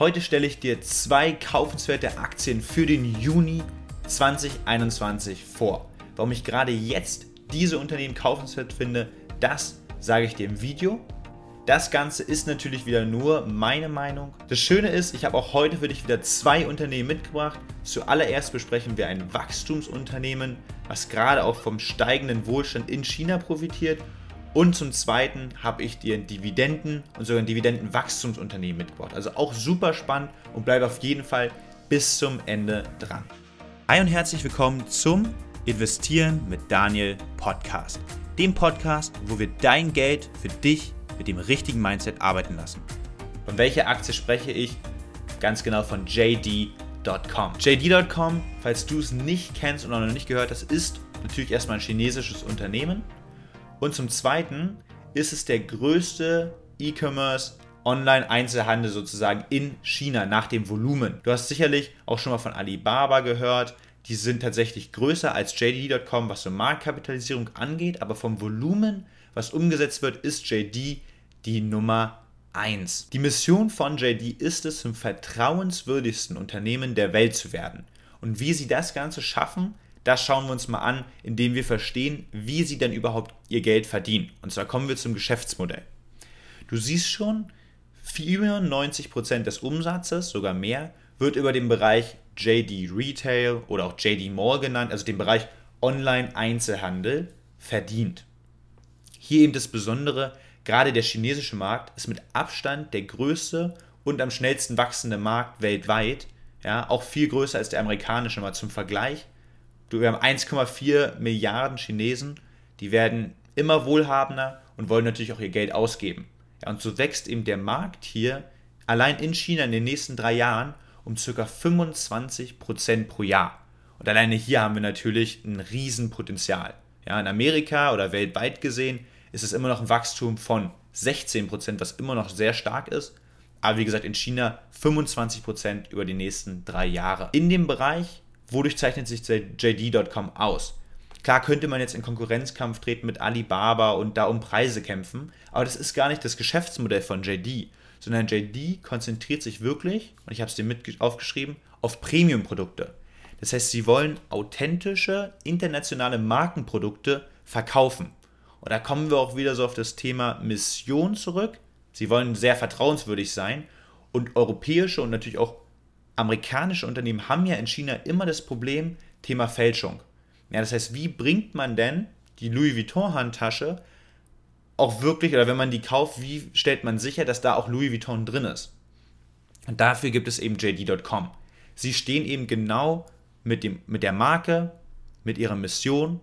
Heute stelle ich dir zwei kaufenswerte Aktien für den Juni 2021 vor. Warum ich gerade jetzt diese Unternehmen kaufenswert finde, das sage ich dir im Video. Das Ganze ist natürlich wieder nur meine Meinung. Das Schöne ist, ich habe auch heute für dich wieder zwei Unternehmen mitgebracht. Zuallererst besprechen wir ein Wachstumsunternehmen, was gerade auch vom steigenden Wohlstand in China profitiert. Und zum Zweiten habe ich dir ein Dividenden- und sogar ein Dividendenwachstumsunternehmen mitgebracht. Also auch super spannend und bleib auf jeden Fall bis zum Ende dran. Hi und herzlich willkommen zum Investieren mit Daniel Podcast. Dem Podcast, wo wir dein Geld für dich mit dem richtigen Mindset arbeiten lassen. Von welcher Aktie spreche ich? Ganz genau von JD.com. JD.com, falls du es nicht kennst und noch nicht gehört hast, ist natürlich erstmal ein chinesisches Unternehmen. Und zum Zweiten ist es der größte E-Commerce Online-Einzelhandel sozusagen in China nach dem Volumen. Du hast sicherlich auch schon mal von Alibaba gehört. Die sind tatsächlich größer als JD.com, was so Marktkapitalisierung angeht, aber vom Volumen, was umgesetzt wird, ist JD die Nummer 1. Die Mission von JD ist es, zum vertrauenswürdigsten Unternehmen der Welt zu werden. Und wie sie das Ganze schaffen, das schauen wir uns mal an, indem wir verstehen, wie sie denn überhaupt ihr Geld verdienen. Und zwar kommen wir zum Geschäftsmodell. Du siehst schon, 94% des Umsatzes, sogar mehr, wird über den Bereich JD Retail oder auch JD Mall genannt, also den Bereich Online-Einzelhandel, verdient. Hier eben das Besondere, Gerade der chinesische Markt ist mit Abstand der größte und am schnellsten wachsende Markt weltweit. Ja, auch viel größer als der amerikanische. Mal zum Vergleich. Wir haben 1,4 Milliarden Chinesen, die werden immer wohlhabender und wollen natürlich auch ihr Geld ausgeben. Ja, und so wächst eben der Markt hier allein in China in den nächsten drei Jahren um ca. 25% pro Jahr. Und alleine hier haben wir natürlich ein Riesenpotenzial. Ja, in Amerika oder weltweit gesehen ist es immer noch ein Wachstum von 16%, was immer noch sehr stark ist. Aber wie gesagt, in China 25% über die nächsten drei Jahre. In dem Bereich, wodurch zeichnet sich JD.com aus? Klar könnte man jetzt in Konkurrenzkampf treten mit Alibaba und da um Preise kämpfen, aber das ist gar nicht das Geschäftsmodell von JD, sondern JD konzentriert sich wirklich, und ich habe es dir mit aufgeschrieben, auf Premium-Produkte. Das heißt, sie wollen authentische, internationale Markenprodukte verkaufen. Und da kommen wir auch wieder so auf das Thema Mission zurück. Sie wollen sehr vertrauenswürdig sein und europäische und natürlich auch amerikanische Unternehmen haben ja in China immer das Problem Thema Fälschung. Ja, das heißt, wie bringt man denn die Louis Vuitton Handtasche auch wirklich, oder wenn man die kauft, wie stellt man sicher, dass da auch Louis Vuitton drin ist? Und dafür gibt es eben JD.com. Sie stehen eben genau mit, dem, mit der Marke, mit ihrer Mission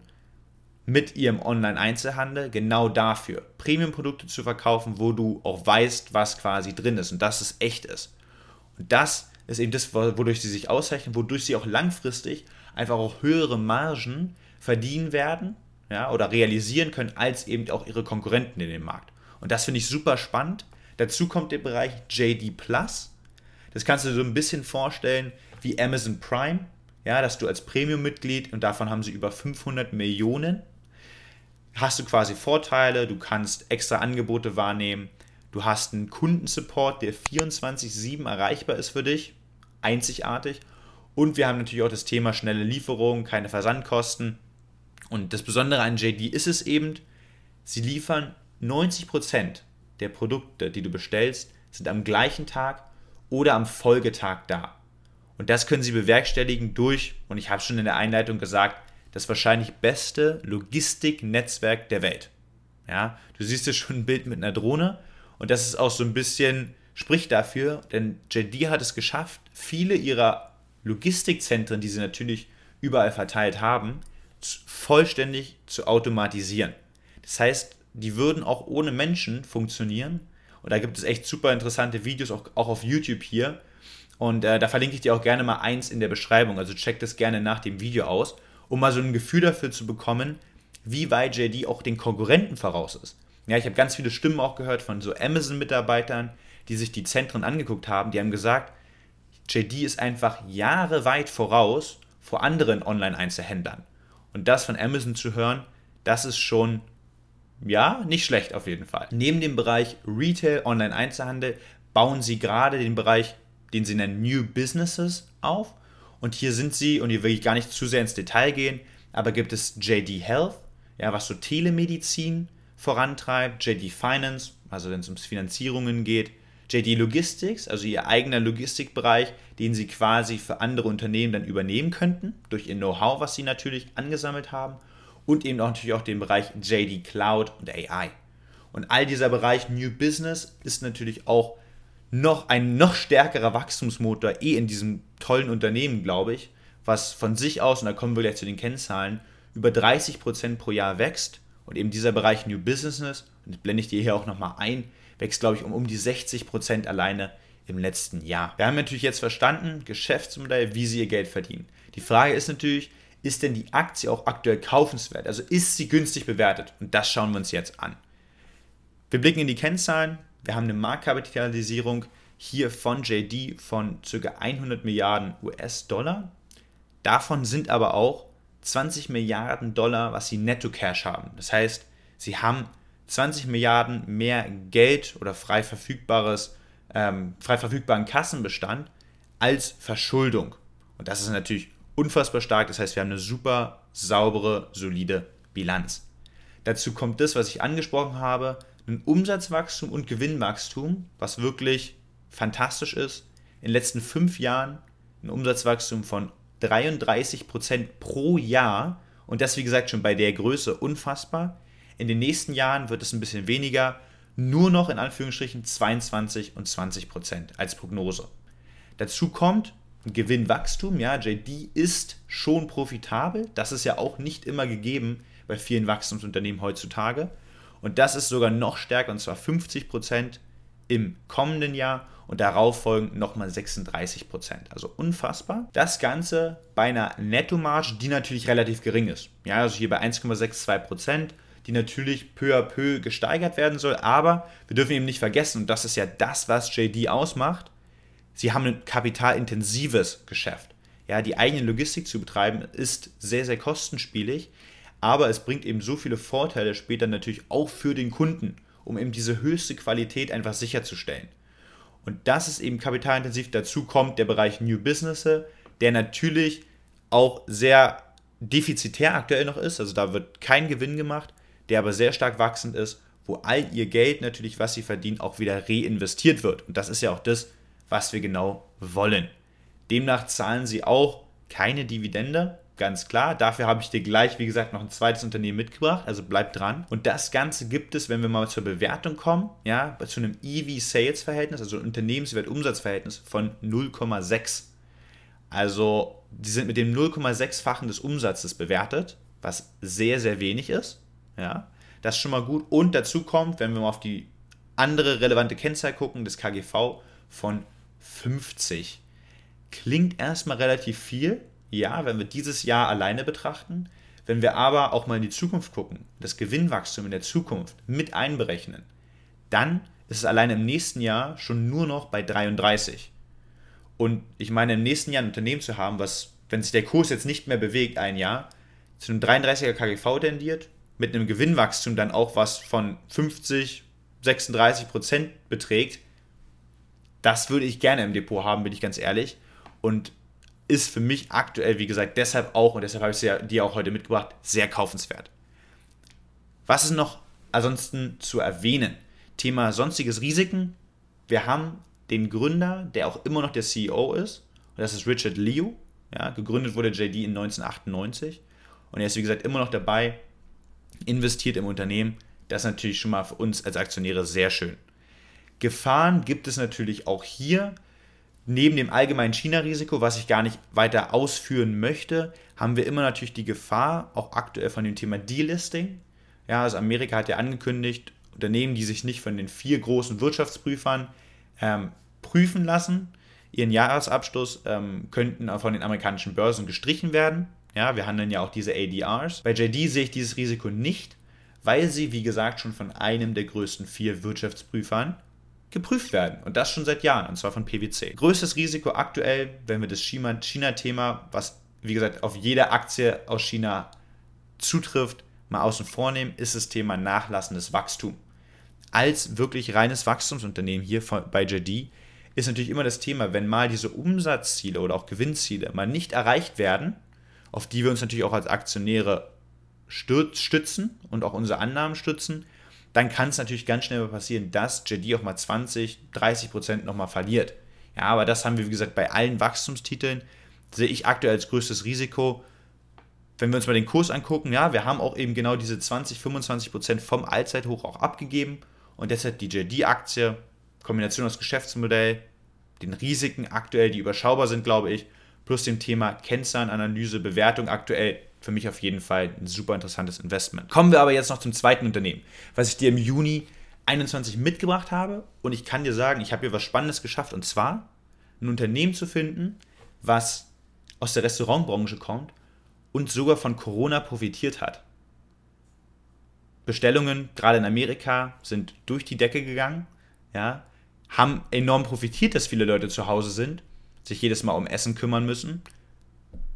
mit ihrem Online-Einzelhandel genau dafür, Premium-Produkte zu verkaufen, wo du auch weißt, was quasi drin ist und dass es echt ist. Und das ist eben das, wodurch sie sich auszeichnen, wodurch sie auch langfristig einfach auch höhere Margen verdienen werden ja, oder realisieren können als eben auch ihre Konkurrenten in dem Markt. Und das finde ich super spannend. Dazu kommt der Bereich JD Plus. Das kannst du dir so ein bisschen vorstellen wie Amazon Prime, ja, dass du als Premium-Mitglied und davon haben sie über 500 Millionen hast du quasi Vorteile, du kannst extra Angebote wahrnehmen, du hast einen Kundensupport, der 24-7 erreichbar ist für dich, einzigartig. Und wir haben natürlich auch das Thema schnelle Lieferung, keine Versandkosten. Und das Besondere an JD ist es eben, sie liefern 90% der Produkte, die du bestellst, sind am gleichen Tag oder am Folgetag da. Und das können sie bewerkstelligen durch, und ich habe schon in der Einleitung gesagt, das wahrscheinlich beste Logistiknetzwerk der Welt. Ja, du siehst hier schon ein Bild mit einer Drohne und das ist auch so ein bisschen, spricht dafür, denn JD hat es geschafft, viele ihrer Logistikzentren, die sie natürlich überall verteilt haben, vollständig zu automatisieren. Das heißt, die würden auch ohne Menschen funktionieren. Und da gibt es echt super interessante Videos, auch, auch auf YouTube hier. Und äh, da verlinke ich dir auch gerne mal eins in der Beschreibung. Also check das gerne nach dem Video aus um mal so ein Gefühl dafür zu bekommen, wie weit JD auch den Konkurrenten voraus ist. Ja, ich habe ganz viele Stimmen auch gehört von so Amazon-Mitarbeitern, die sich die Zentren angeguckt haben, die haben gesagt, JD ist einfach Jahre weit voraus vor anderen Online-Einzelhändlern. Und das von Amazon zu hören, das ist schon, ja, nicht schlecht auf jeden Fall. Neben dem Bereich Retail, Online-Einzelhandel bauen sie gerade den Bereich den sie nennen New Businesses, auf. Und hier sind sie, und hier will ich gar nicht zu sehr ins Detail gehen, aber gibt es JD Health, ja, was so Telemedizin vorantreibt, JD Finance, also wenn es ums Finanzierungen geht, JD Logistics, also ihr eigener Logistikbereich, den sie quasi für andere Unternehmen dann übernehmen könnten, durch ihr Know-how, was sie natürlich angesammelt haben, und eben auch natürlich auch den Bereich JD Cloud und AI. Und all dieser Bereich New Business ist natürlich auch noch ein noch stärkerer Wachstumsmotor eh in diesem tollen Unternehmen, glaube ich, was von sich aus, und da kommen wir gleich zu den Kennzahlen, über 30% pro Jahr wächst. Und eben dieser Bereich New Business, und das blende ich dir hier auch nochmal ein, wächst, glaube ich, um, um die 60% alleine im letzten Jahr. Wir haben natürlich jetzt verstanden, Geschäftsmodell, wie sie ihr Geld verdienen. Die Frage ist natürlich, ist denn die Aktie auch aktuell kaufenswert? Also ist sie günstig bewertet? Und das schauen wir uns jetzt an. Wir blicken in die Kennzahlen. Wir haben eine Marktkapitalisierung hier von JD von ca. 100 Milliarden US-Dollar. Davon sind aber auch 20 Milliarden Dollar, was sie netto Cash haben. Das heißt, sie haben 20 Milliarden mehr Geld oder frei verfügbares, ähm, frei verfügbaren Kassenbestand als Verschuldung. Und das ist natürlich unfassbar stark. Das heißt, wir haben eine super saubere, solide Bilanz. Dazu kommt das, was ich angesprochen habe, ein Umsatzwachstum und Gewinnwachstum, was wirklich fantastisch ist. In den letzten fünf Jahren ein Umsatzwachstum von 33 Prozent pro Jahr und das, wie gesagt, schon bei der Größe unfassbar. In den nächsten Jahren wird es ein bisschen weniger, nur noch in Anführungsstrichen 22 und 20 Prozent als Prognose. Dazu kommt ein Gewinnwachstum. Ja, JD ist schon profitabel. Das ist ja auch nicht immer gegeben bei vielen Wachstumsunternehmen heutzutage. Und das ist sogar noch stärker, und zwar 50 Prozent im kommenden Jahr und darauf folgend nochmal 36 Prozent. Also unfassbar. Das Ganze bei einer Nettomarge, die natürlich relativ gering ist. Ja, also hier bei 1,62 Prozent, die natürlich peu à peu gesteigert werden soll. Aber wir dürfen eben nicht vergessen, und das ist ja das, was JD ausmacht, sie haben ein kapitalintensives Geschäft. Ja, die eigene Logistik zu betreiben ist sehr, sehr kostenspielig, aber es bringt eben so viele Vorteile später natürlich auch für den Kunden, um eben diese höchste Qualität einfach sicherzustellen. Und das ist eben kapitalintensiv. Dazu kommt der Bereich New Business, der natürlich auch sehr defizitär aktuell noch ist. Also da wird kein Gewinn gemacht, der aber sehr stark wachsend ist, wo all ihr Geld natürlich, was sie verdienen, auch wieder reinvestiert wird. Und das ist ja auch das, was wir genau wollen. Demnach zahlen sie auch keine Dividende, ganz klar. Dafür habe ich dir gleich, wie gesagt, noch ein zweites Unternehmen mitgebracht, also bleib dran. Und das Ganze gibt es, wenn wir mal zur Bewertung kommen, ja, zu einem EV-Sales-Verhältnis, also Unternehmenswert-Umsatzverhältnis von 0,6. Also, die sind mit dem 0,6-fachen des Umsatzes bewertet, was sehr, sehr wenig ist. Ja, das ist schon mal gut. Und dazu kommt, wenn wir mal auf die andere relevante Kennzahl gucken, das KGV von 50. Klingt erstmal relativ viel, ja, wenn wir dieses Jahr alleine betrachten, wenn wir aber auch mal in die Zukunft gucken, das Gewinnwachstum in der Zukunft mit einberechnen, dann ist es alleine im nächsten Jahr schon nur noch bei 33. Und ich meine, im nächsten Jahr ein Unternehmen zu haben, was, wenn sich der Kurs jetzt nicht mehr bewegt, ein Jahr, zu einem 33er KGV tendiert, mit einem Gewinnwachstum dann auch was von 50, 36 Prozent beträgt, das würde ich gerne im Depot haben, bin ich ganz ehrlich. Und ist für mich aktuell, wie gesagt, deshalb auch, und deshalb habe ich sie dir auch heute mitgebracht, sehr kaufenswert. Was ist noch ansonsten zu erwähnen? Thema sonstiges Risiken. Wir haben den Gründer, der auch immer noch der CEO ist, und das ist Richard Liu. Ja, gegründet wurde JD in 1998 und er ist, wie gesagt, immer noch dabei, investiert im Unternehmen. Das ist natürlich schon mal für uns als Aktionäre sehr schön. Gefahren gibt es natürlich auch hier neben dem allgemeinen China-Risiko, was ich gar nicht weiter ausführen möchte, haben wir immer natürlich die Gefahr, auch aktuell von dem Thema Delisting. Ja, also Amerika hat ja angekündigt, Unternehmen, die sich nicht von den vier großen Wirtschaftsprüfern ähm, prüfen lassen, ihren Jahresabschluss ähm, könnten von den amerikanischen Börsen gestrichen werden. Ja, wir handeln ja auch diese ADRs. Bei JD sehe ich dieses Risiko nicht, weil sie, wie gesagt, schon von einem der größten vier Wirtschaftsprüfern geprüft werden. Und das schon seit Jahren, und zwar von PwC. Größtes Risiko aktuell, wenn wir das China-Thema, was wie gesagt auf jede Aktie aus China zutrifft, mal außen vornehmen, ist das Thema nachlassendes Wachstum. Als wirklich reines Wachstumsunternehmen hier bei JD ist natürlich immer das Thema, wenn mal diese Umsatzziele oder auch Gewinnziele mal nicht erreicht werden, auf die wir uns natürlich auch als Aktionäre stützen und auch unsere Annahmen stützen, dann kann es natürlich ganz schnell passieren, dass JD auch mal 20, 30 Prozent nochmal verliert. Ja, aber das haben wir, wie gesagt, bei allen Wachstumstiteln, sehe ich aktuell als größtes Risiko. Wenn wir uns mal den Kurs angucken, ja, wir haben auch eben genau diese 20, 25 Prozent vom Allzeithoch auch abgegeben und deshalb die JD-Aktie, Kombination aus Geschäftsmodell, den Risiken aktuell, die überschaubar sind, glaube ich, plus dem Thema Kennzahlenanalyse, Bewertung aktuell für mich auf jeden Fall ein super interessantes Investment. Kommen wir aber jetzt noch zum zweiten Unternehmen, was ich dir im Juni 21 mitgebracht habe und ich kann dir sagen, ich habe hier was Spannendes geschafft und zwar ein Unternehmen zu finden, was aus der Restaurantbranche kommt und sogar von Corona profitiert hat. Bestellungen, gerade in Amerika, sind durch die Decke gegangen, ja, haben enorm profitiert, dass viele Leute zu Hause sind, sich jedes Mal um Essen kümmern müssen.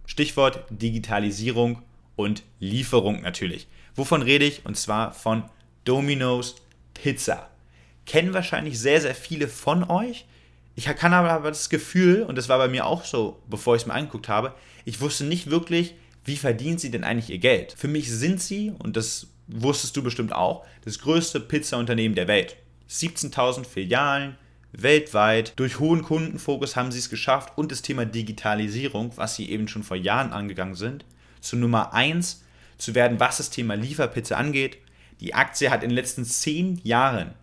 Stichwort Digitalisierung und Lieferung natürlich. Wovon rede ich? Und zwar von Domino's Pizza. Kennen wahrscheinlich sehr, sehr viele von euch. Ich kann aber das Gefühl, und das war bei mir auch so, bevor ich es mir angeguckt habe, ich wusste nicht wirklich, wie verdient sie denn eigentlich ihr Geld. Für mich sind sie, und das wusstest du bestimmt auch, das größte Pizzaunternehmen der Welt. 17.000 Filialen weltweit. Durch hohen Kundenfokus haben sie es geschafft und das Thema Digitalisierung, was sie eben schon vor Jahren angegangen sind, zu Nummer 1 zu werden, was das Thema Lieferpizza angeht. Die Aktie hat in den letzten 10 Jahren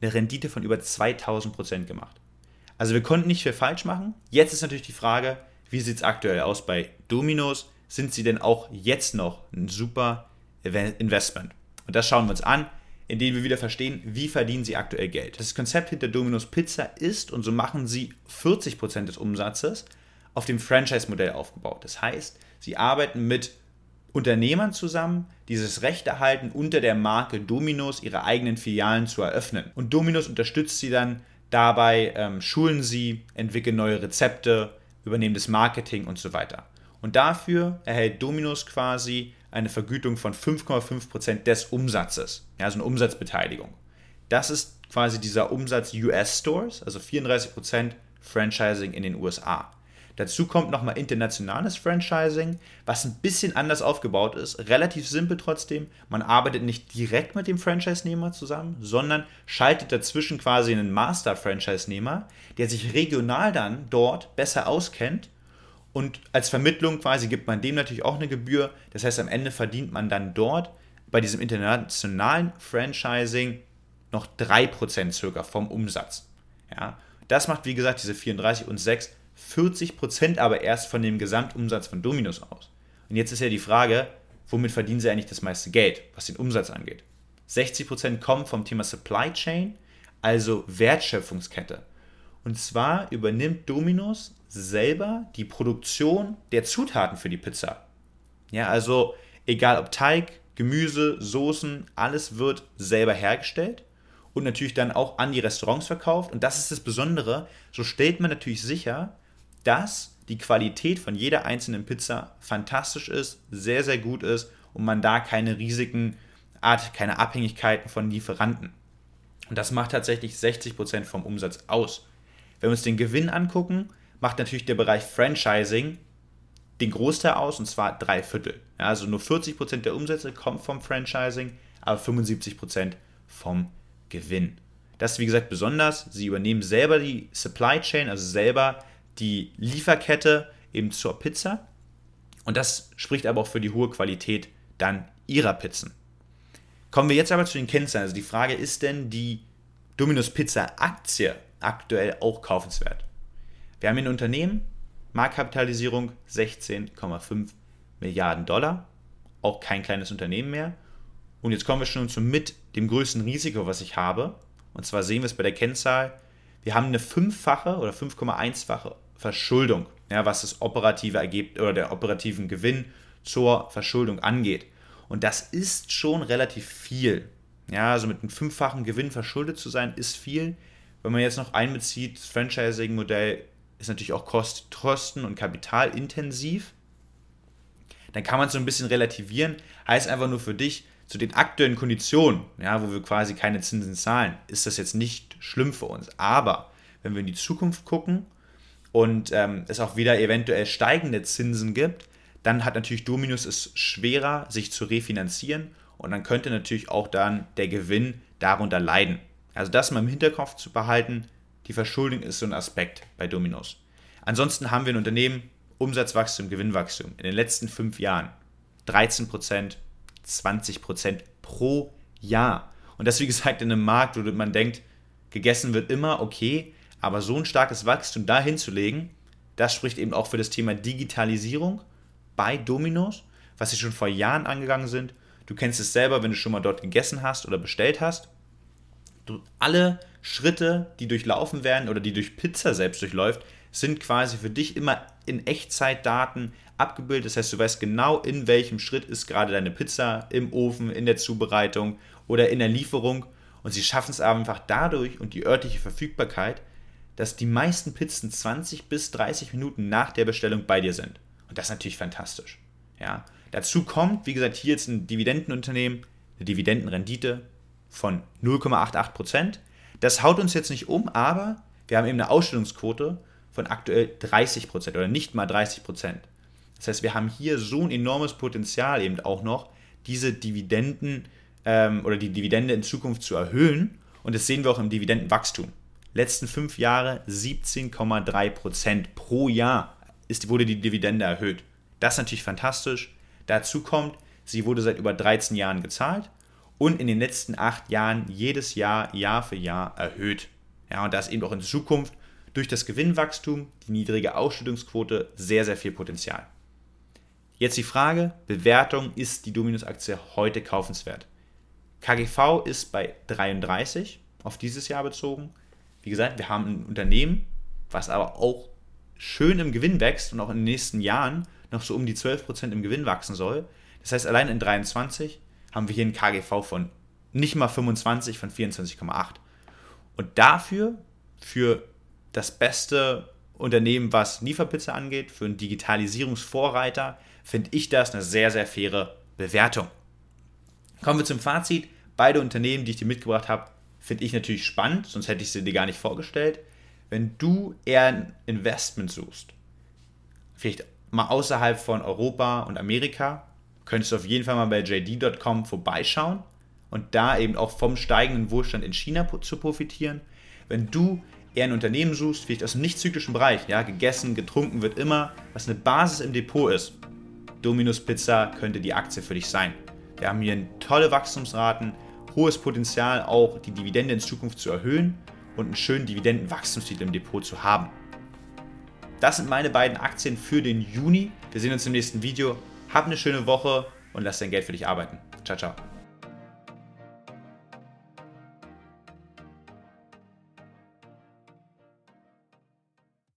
eine Rendite von über 2000 Prozent gemacht. Also wir konnten nicht viel falsch machen. Jetzt ist natürlich die Frage, wie sieht es aktuell aus bei Dominos? Sind sie denn auch jetzt noch ein super Investment? Und das schauen wir uns an, indem wir wieder verstehen, wie verdienen sie aktuell Geld. Das Konzept hinter Domino's Pizza ist, und so machen sie 40% des Umsatzes, auf dem Franchise-Modell aufgebaut. Das heißt, sie arbeiten mit Unternehmern zusammen, die das Recht erhalten, unter der Marke Domino's ihre eigenen Filialen zu eröffnen. Und Domino's unterstützt sie dann dabei, ähm, schulen sie, entwickeln neue Rezepte, übernehmen das Marketing und so weiter. Und dafür erhält Domino's quasi eine Vergütung von 5,5% des Umsatzes, ja, also eine Umsatzbeteiligung. Das ist quasi dieser Umsatz US Stores, also 34% Franchising in den USA. Dazu kommt nochmal internationales Franchising, was ein bisschen anders aufgebaut ist, relativ simpel trotzdem. Man arbeitet nicht direkt mit dem Franchise-Nehmer zusammen, sondern schaltet dazwischen quasi einen Master-Franchise-Nehmer, der sich regional dann dort besser auskennt und als Vermittlung quasi gibt man dem natürlich auch eine Gebühr. Das heißt, am Ende verdient man dann dort bei diesem internationalen Franchising noch 3% circa vom Umsatz. Ja, das macht, wie gesagt, diese 34 und 6 40% aber erst von dem Gesamtumsatz von Dominos aus. Und jetzt ist ja die Frage, womit verdienen sie eigentlich das meiste Geld, was den Umsatz angeht? 60% kommen vom Thema Supply Chain, also Wertschöpfungskette. Und zwar übernimmt Dominos selber die Produktion der Zutaten für die Pizza. Ja, also egal ob Teig, Gemüse, Soßen, alles wird selber hergestellt und natürlich dann auch an die Restaurants verkauft. Und das ist das Besondere, so stellt man natürlich sicher, dass die Qualität von jeder einzelnen Pizza fantastisch ist, sehr, sehr gut ist und man da keine Risiken hat, keine Abhängigkeiten von Lieferanten. Und das macht tatsächlich 60% vom Umsatz aus. Wenn wir uns den Gewinn angucken, macht natürlich der Bereich Franchising den Großteil aus, und zwar drei Viertel. Ja, also nur 40% der Umsätze kommen vom Franchising, aber 75% vom Gewinn. Das ist wie gesagt besonders. Sie übernehmen selber die Supply Chain, also selber die Lieferkette eben zur Pizza. Und das spricht aber auch für die hohe Qualität dann ihrer Pizzen. Kommen wir jetzt aber zu den Kennzahlen. Also die Frage, ist denn die Domino's Pizza Aktie aktuell auch kaufenswert? Wir haben ein Unternehmen, Marktkapitalisierung 16,5 Milliarden Dollar, auch kein kleines Unternehmen mehr. Und jetzt kommen wir schon zum mit dem größten Risiko, was ich habe. Und zwar sehen wir es bei der Kennzahl. Wir haben eine fünffache oder 5,1-fache Verschuldung, ja, was das operative Ergebnis oder der operativen Gewinn zur Verschuldung angeht. Und das ist schon relativ viel. Ja, also mit einem fünffachen Gewinn verschuldet zu sein, ist viel. Wenn man jetzt noch einbezieht, das Franchising-Modell ist natürlich auch kosten- und kapitalintensiv. Dann kann man es so ein bisschen relativieren. Heißt einfach nur für dich, zu den aktuellen Konditionen, ja, wo wir quasi keine Zinsen zahlen, ist das jetzt nicht schlimm für uns. Aber wenn wenn wir in die Zukunft gucken und ähm, es auch wieder eventuell steigende Zinsen gibt, dann hat natürlich Dominus es schwerer, sich zu refinanzieren und dann könnte natürlich auch dann der Gewinn darunter leiden. Also das mal im Hinterkopf zu behalten, die Verschuldung ist so ein Aspekt bei Dominos. Ansonsten haben wir ein Unternehmen, Umsatzwachstum, Gewinnwachstum in den letzten fünf Jahren 13%, 20% pro Jahr. Und das, wie gesagt, in einem Markt, wo man denkt, gegessen wird immer, okay, aber so ein starkes Wachstum da hinzulegen, das spricht eben auch für das Thema Digitalisierung bei Dominos, was sie schon vor Jahren angegangen sind. Du kennst es selber, wenn du schon mal dort gegessen hast oder bestellt hast. Alle Schritte, die durchlaufen werden oder die durch Pizza selbst durchläuft, sind quasi für dich immer in Echtzeitdaten abgebildet. Das heißt, du weißt genau, in welchem Schritt ist gerade deine Pizza im Ofen, in der Zubereitung oder in der Lieferung. Und sie schaffen es einfach dadurch und die örtliche Verfügbarkeit, dass die meisten Pizzen 20 bis 30 Minuten nach der Bestellung bei dir sind. Und das ist natürlich fantastisch. Ja. Dazu kommt, wie gesagt, hier jetzt ein Dividendenunternehmen, eine Dividendenrendite von 0,88%. Das haut uns jetzt nicht um, aber wir haben eben eine Ausstellungsquote von aktuell 30% oder nicht mal 30%. Das heißt, wir haben hier so ein enormes Potenzial eben auch noch, diese Dividenden ähm, oder die Dividende in Zukunft zu erhöhen. Und das sehen wir auch im Dividendenwachstum. Letzten fünf Jahre 17,3% pro Jahr ist, wurde die Dividende erhöht. Das ist natürlich fantastisch. Dazu kommt, sie wurde seit über 13 Jahren gezahlt und in den letzten acht Jahren jedes Jahr, Jahr für Jahr erhöht. Ja, und da ist eben auch in Zukunft durch das Gewinnwachstum, die niedrige Ausschüttungsquote sehr, sehr viel Potenzial. Jetzt die Frage, Bewertung, ist die Dominus-Aktie heute kaufenswert? KGV ist bei 33 auf dieses Jahr bezogen. Wie gesagt, wir haben ein Unternehmen, was aber auch schön im Gewinn wächst und auch in den nächsten Jahren noch so um die 12% im Gewinn wachsen soll. Das heißt, allein in 23 haben wir hier ein KGV von nicht mal 25, von 24,8. Und dafür, für das beste Unternehmen, was Lieferpizza angeht, für einen Digitalisierungsvorreiter, finde ich das eine sehr, sehr faire Bewertung. Kommen wir zum Fazit. Beide Unternehmen, die ich dir mitgebracht habe, finde ich natürlich spannend, sonst hätte ich sie dir gar nicht vorgestellt. Wenn du eher ein Investment suchst, vielleicht mal außerhalb von Europa und Amerika, könntest du auf jeden Fall mal bei JD.com vorbeischauen und da eben auch vom steigenden Wohlstand in China zu profitieren. Wenn du eher ein Unternehmen suchst, vielleicht aus dem nicht zyklischen Bereich, ja, gegessen, getrunken wird immer, was eine Basis im Depot ist, Dominus Pizza könnte die Aktie für dich sein. Wir haben hier tolle Wachstumsraten, hohes Potenzial auch die Dividende in Zukunft zu erhöhen und einen schönen Dividendenwachstumstitel im Depot zu haben. Das sind meine beiden Aktien für den Juni. Wir sehen uns im nächsten Video. Hab eine schöne Woche und lass dein Geld für dich arbeiten. Ciao, ciao.